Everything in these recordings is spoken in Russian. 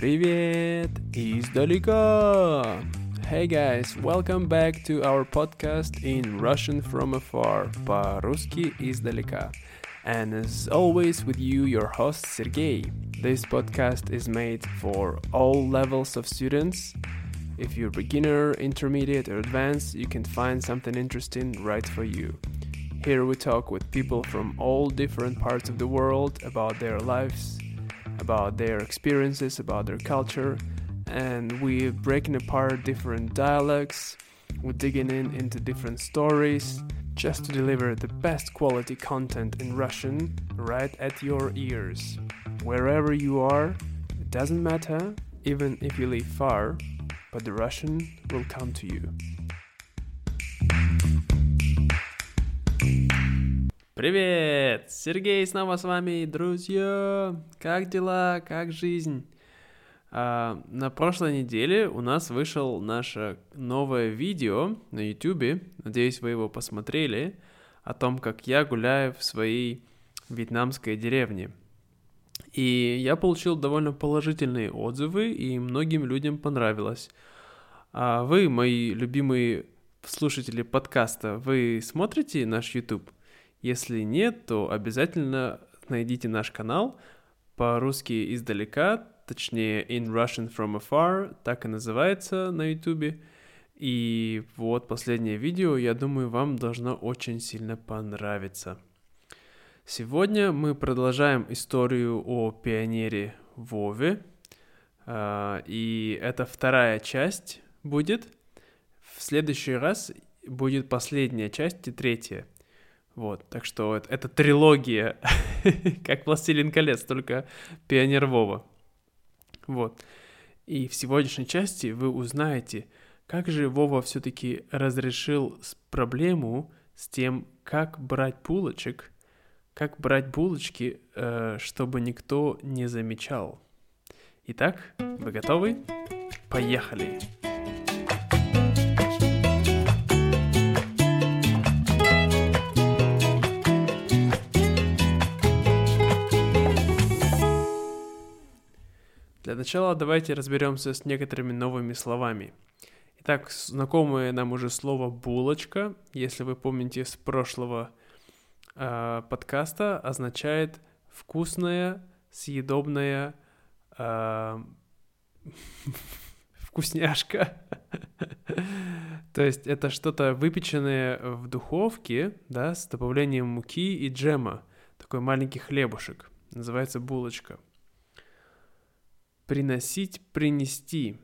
Привет издалека! Hey guys, welcome back to our podcast in Russian from afar, по-русски издалека. And as always, with you, your host Sergey. This podcast is made for all levels of students. If you're beginner, intermediate, or advanced, you can find something interesting right for you. Here we talk with people from all different parts of the world about their lives, about their experiences, about their culture, and we're breaking apart different dialects, we're digging in into different stories just to deliver the best quality content in Russian right at your ears. Wherever you are, it doesn't matter, even if you live far, but the Russian will come to you. Привет! Сергей снова с вами, друзья! Как дела? Как жизнь? А, на прошлой неделе у нас вышел наше новое видео на YouTube, надеюсь, вы его посмотрели, о том, как я гуляю в своей вьетнамской деревне. И я получил довольно положительные отзывы, и многим людям понравилось. А вы, мои любимые слушатели подкаста, вы смотрите наш YouTube? Если нет, то обязательно найдите наш канал по-русски издалека, точнее In Russian From Afar, так и называется на YouTube. И вот последнее видео, я думаю, вам должно очень сильно понравиться. Сегодня мы продолжаем историю о пионере Вове. А, и это вторая часть будет. В следующий раз будет последняя часть и третья. Вот, так что это, это трилогия, как «Властелин колец», только «Пионер Вова». Вот. И в сегодняшней части вы узнаете, как же Вова все-таки разрешил проблему с тем, как брать булочек, как брать булочки, э, чтобы никто не замечал. Итак, вы готовы? Поехали! Для начала давайте разберемся с некоторыми новыми словами. Итак, знакомое нам уже слово булочка, если вы помните с прошлого э, подкаста, означает вкусная, съедобная э, вкусняшка. То есть это что-то выпеченное в духовке, да, с добавлением муки и джема. Такой маленький хлебушек. Называется булочка приносить, принести.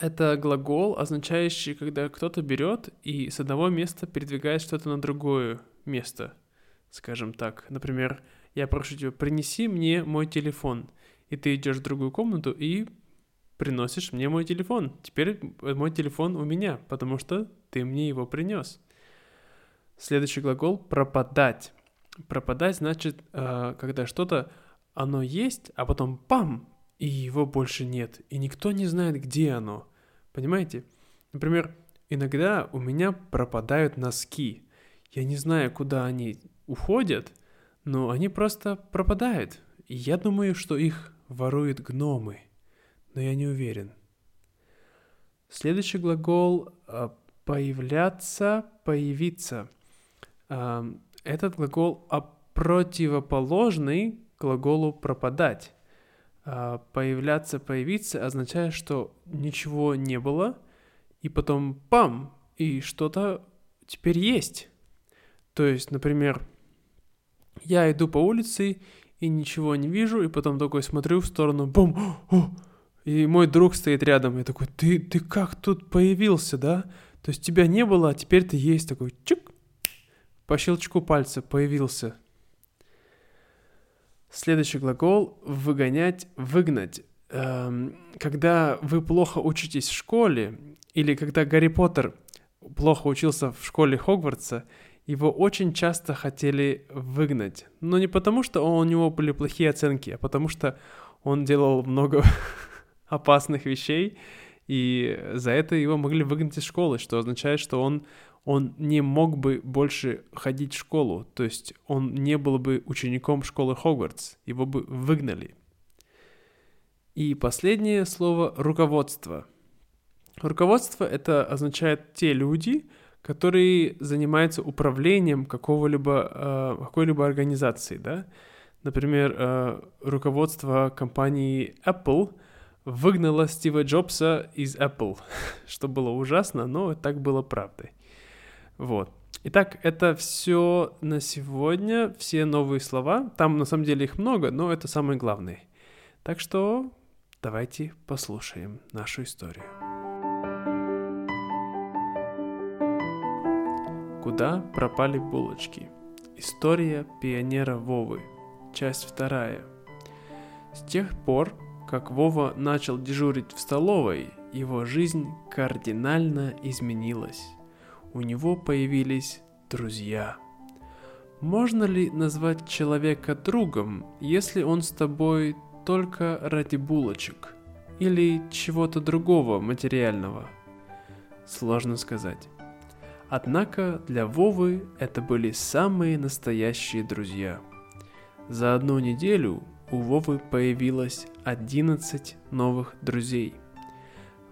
Это глагол, означающий, когда кто-то берет и с одного места передвигает что-то на другое место, скажем так. Например, я прошу тебя, принеси мне мой телефон. И ты идешь в другую комнату и приносишь мне мой телефон. Теперь мой телефон у меня, потому что ты мне его принес. Следующий глагол пропадать. Пропадать значит, э, когда что-то оно есть, а потом пам, и его больше нет, и никто не знает, где оно. Понимаете? Например, иногда у меня пропадают носки. Я не знаю, куда они уходят, но они просто пропадают. И я думаю, что их воруют гномы, но я не уверен. Следующий глагол а, появляться, появиться. Этот глагол противоположный глаголу пропадать. А, появляться, появиться означает, что ничего не было, и потом пам, и что-то теперь есть. То есть, например, я иду по улице и ничего не вижу, и потом такой смотрю в сторону, бум, о, и мой друг стоит рядом, и такой, ты, ты как тут появился, да? То есть тебя не было, а теперь ты есть, такой, чик, по щелчку пальца появился. Следующий глагол — выгонять, выгнать. Эм, когда вы плохо учитесь в школе, или когда Гарри Поттер плохо учился в школе Хогвартса, его очень часто хотели выгнать. Но не потому, что у него были плохие оценки, а потому что он делал много опасных вещей, и за это его могли выгнать из школы, что означает, что он он не мог бы больше ходить в школу, то есть он не был бы учеником школы Хогвартс, его бы выгнали. И последнее слово руководство. Руководство это означает те люди, которые занимаются управлением какого-либо, э, какой-либо организации, да. Например, э, руководство компании Apple выгнало Стива Джобса из Apple, что было ужасно, но так было правдой. Вот. Итак, это все на сегодня, все новые слова. Там на самом деле их много, но это самые главные. Так что давайте послушаем нашу историю. Куда пропали булочки? История пионера Вовы. Часть вторая. С тех пор, как Вова начал дежурить в столовой, его жизнь кардинально изменилась. У него появились друзья. Можно ли назвать человека другом, если он с тобой только ради булочек или чего-то другого материального? Сложно сказать. Однако для Вовы это были самые настоящие друзья. За одну неделю у Вовы появилось 11 новых друзей.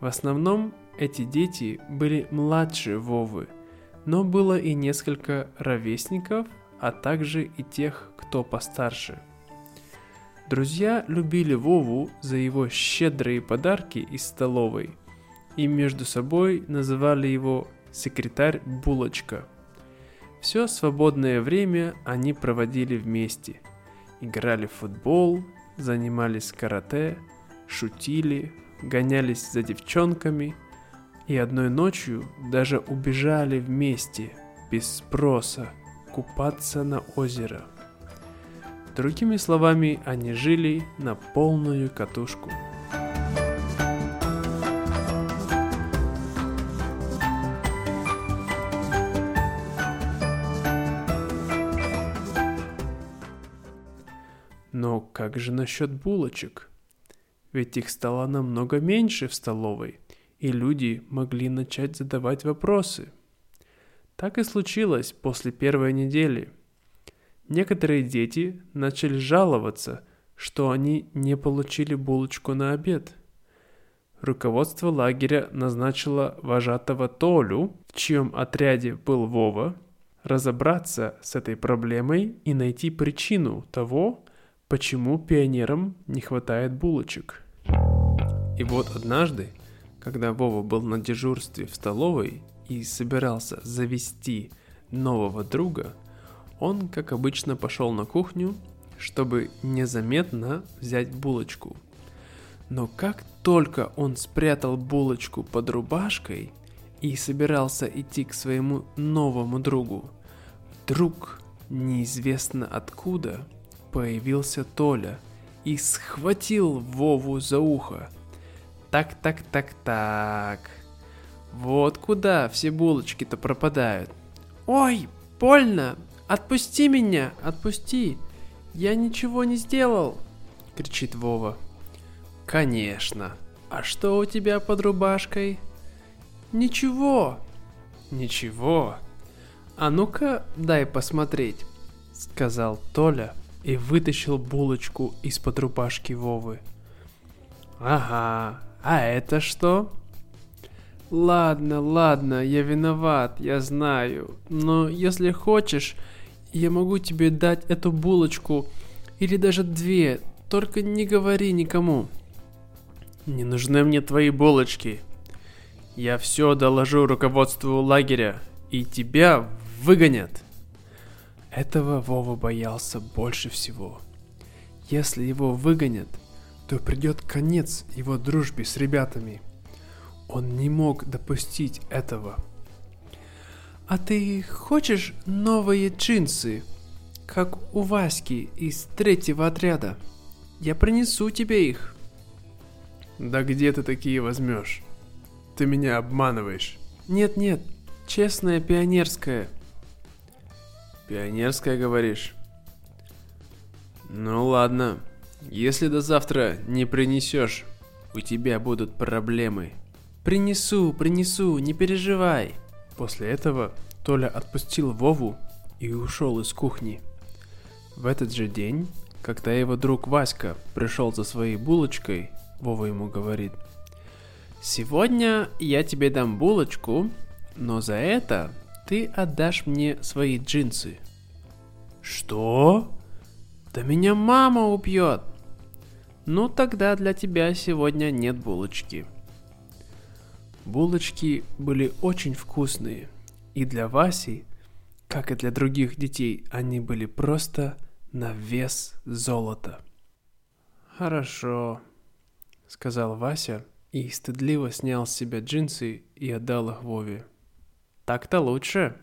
В основном эти дети были младше Вовы, но было и несколько ровесников, а также и тех, кто постарше. Друзья любили Вову за его щедрые подарки из столовой и между собой называли его секретарь Булочка. Все свободное время они проводили вместе. Играли в футбол, занимались карате, шутили, гонялись за девчонками и одной ночью даже убежали вместе, без спроса, купаться на озеро. Другими словами, они жили на полную катушку – Но как же насчет булочек? Ведь их стало намного меньше в столовой, и люди могли начать задавать вопросы. Так и случилось после первой недели. Некоторые дети начали жаловаться, что они не получили булочку на обед. Руководство лагеря назначило вожатого Толю, в чьем отряде был Вова, разобраться с этой проблемой и найти причину того, почему пионерам не хватает булочек. И вот однажды, когда Вова был на дежурстве в столовой и собирался завести нового друга, он, как обычно, пошел на кухню, чтобы незаметно взять булочку. Но как только он спрятал булочку под рубашкой и собирался идти к своему новому другу, вдруг неизвестно откуда – появился Толя и схватил Вову за ухо. Так, так, так, так. Вот куда все булочки-то пропадают. Ой, больно! Отпусти меня, отпусти! Я ничего не сделал! Кричит Вова. Конечно. А что у тебя под рубашкой? Ничего. Ничего. А ну-ка, дай посмотреть, сказал Толя, и вытащил булочку из-под рубашки Вовы. «Ага, а это что?» «Ладно, ладно, я виноват, я знаю. Но если хочешь, я могу тебе дать эту булочку или даже две, только не говори никому». «Не нужны мне твои булочки. Я все доложу руководству лагеря, и тебя выгонят». Этого Вова боялся больше всего. Если его выгонят, то придет конец его дружбе с ребятами. Он не мог допустить этого. «А ты хочешь новые джинсы, как у Васьки из третьего отряда? Я принесу тебе их». «Да где ты такие возьмешь? Ты меня обманываешь». «Нет-нет, честная пионерская», Пионерская, говоришь? Ну ладно. Если до завтра не принесешь, у тебя будут проблемы. Принесу, принесу, не переживай. После этого Толя отпустил Вову и ушел из кухни. В этот же день, когда его друг Васька пришел за своей булочкой, Вова ему говорит. Сегодня я тебе дам булочку, но за это ты отдашь мне свои джинсы. Что? Да меня мама убьет. Ну тогда для тебя сегодня нет булочки. Булочки были очень вкусные, и для Васи, как и для других детей, они были просто на вес золота. Хорошо, сказал Вася и стыдливо снял с себя джинсы и отдал их Вове. Так-то лучше.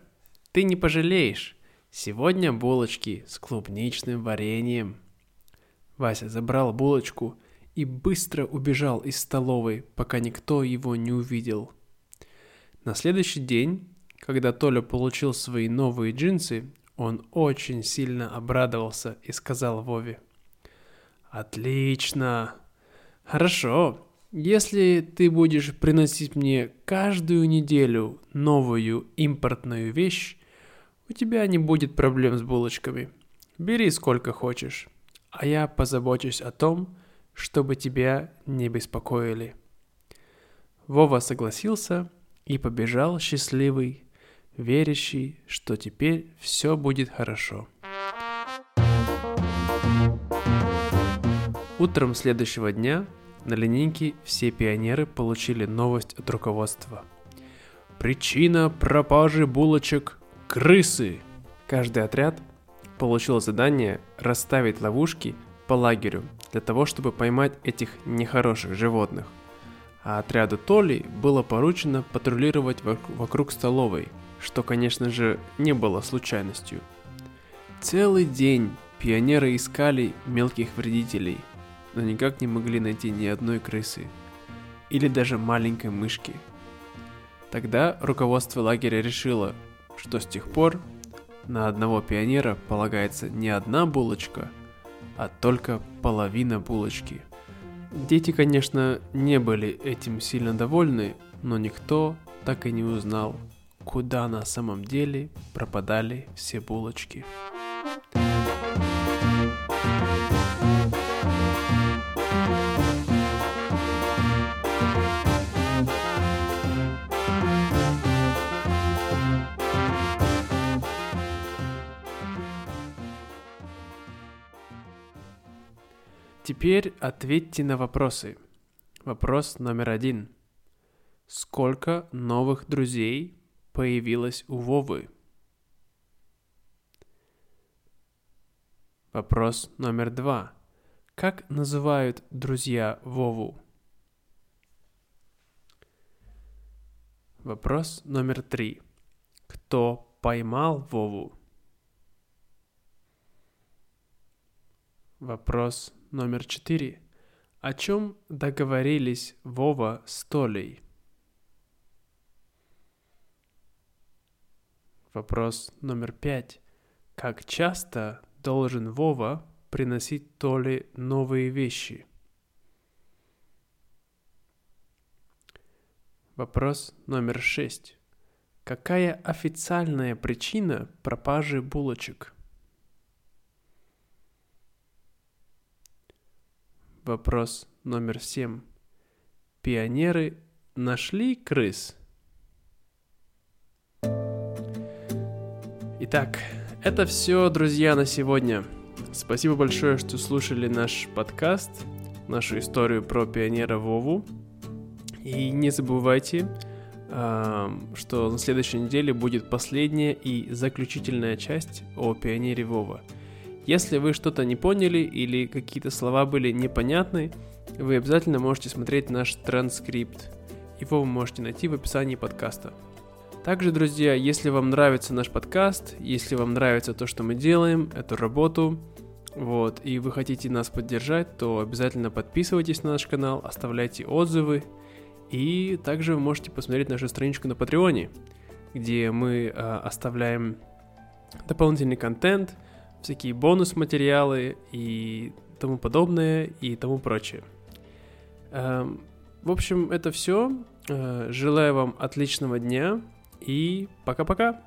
Ты не пожалеешь. Сегодня булочки с клубничным вареньем. Вася забрал булочку и быстро убежал из столовой, пока никто его не увидел. На следующий день, когда Толя получил свои новые джинсы, он очень сильно обрадовался и сказал Вове. «Отлично! Хорошо, если ты будешь приносить мне каждую неделю новую импортную вещь, у тебя не будет проблем с булочками. Бери сколько хочешь, а я позабочусь о том, чтобы тебя не беспокоили. Вова согласился и побежал счастливый, верящий, что теперь все будет хорошо. Утром следующего дня на линейке все пионеры получили новость от руководства. Причина пропажи булочек – крысы. Каждый отряд получил задание расставить ловушки по лагерю для того, чтобы поймать этих нехороших животных. А отряду Толи было поручено патрулировать вокруг столовой, что, конечно же, не было случайностью. Целый день пионеры искали мелких вредителей – но никак не могли найти ни одной крысы или даже маленькой мышки. Тогда руководство лагеря решило, что с тех пор на одного пионера полагается не одна булочка, а только половина булочки. Дети, конечно, не были этим сильно довольны, но никто так и не узнал, куда на самом деле пропадали все булочки. Теперь ответьте на вопросы. Вопрос номер один. Сколько новых друзей появилось у Вовы? Вопрос номер два. Как называют друзья Вову? Вопрос номер три. Кто поймал Вову? Вопрос номер четыре. О чем договорились Вова с Толей? Вопрос номер пять. Как часто должен Вова приносить Толе новые вещи? Вопрос номер шесть. Какая официальная причина пропажи булочек? Вопрос номер семь. Пионеры нашли крыс? Итак, это все, друзья, на сегодня. Спасибо большое, что слушали наш подкаст, нашу историю про пионера Вову. И не забывайте, что на следующей неделе будет последняя и заключительная часть о пионере Вова – если вы что-то не поняли или какие-то слова были непонятны, вы обязательно можете смотреть наш транскрипт. Его вы можете найти в описании подкаста. Также, друзья, если вам нравится наш подкаст, если вам нравится то, что мы делаем, эту работу, вот, и вы хотите нас поддержать, то обязательно подписывайтесь на наш канал, оставляйте отзывы, и также вы можете посмотреть нашу страничку на Патреоне, где мы э, оставляем дополнительный контент – всякие бонус-материалы и тому подобное и тому прочее. Эм, в общем, это все. Э, желаю вам отличного дня и пока-пока.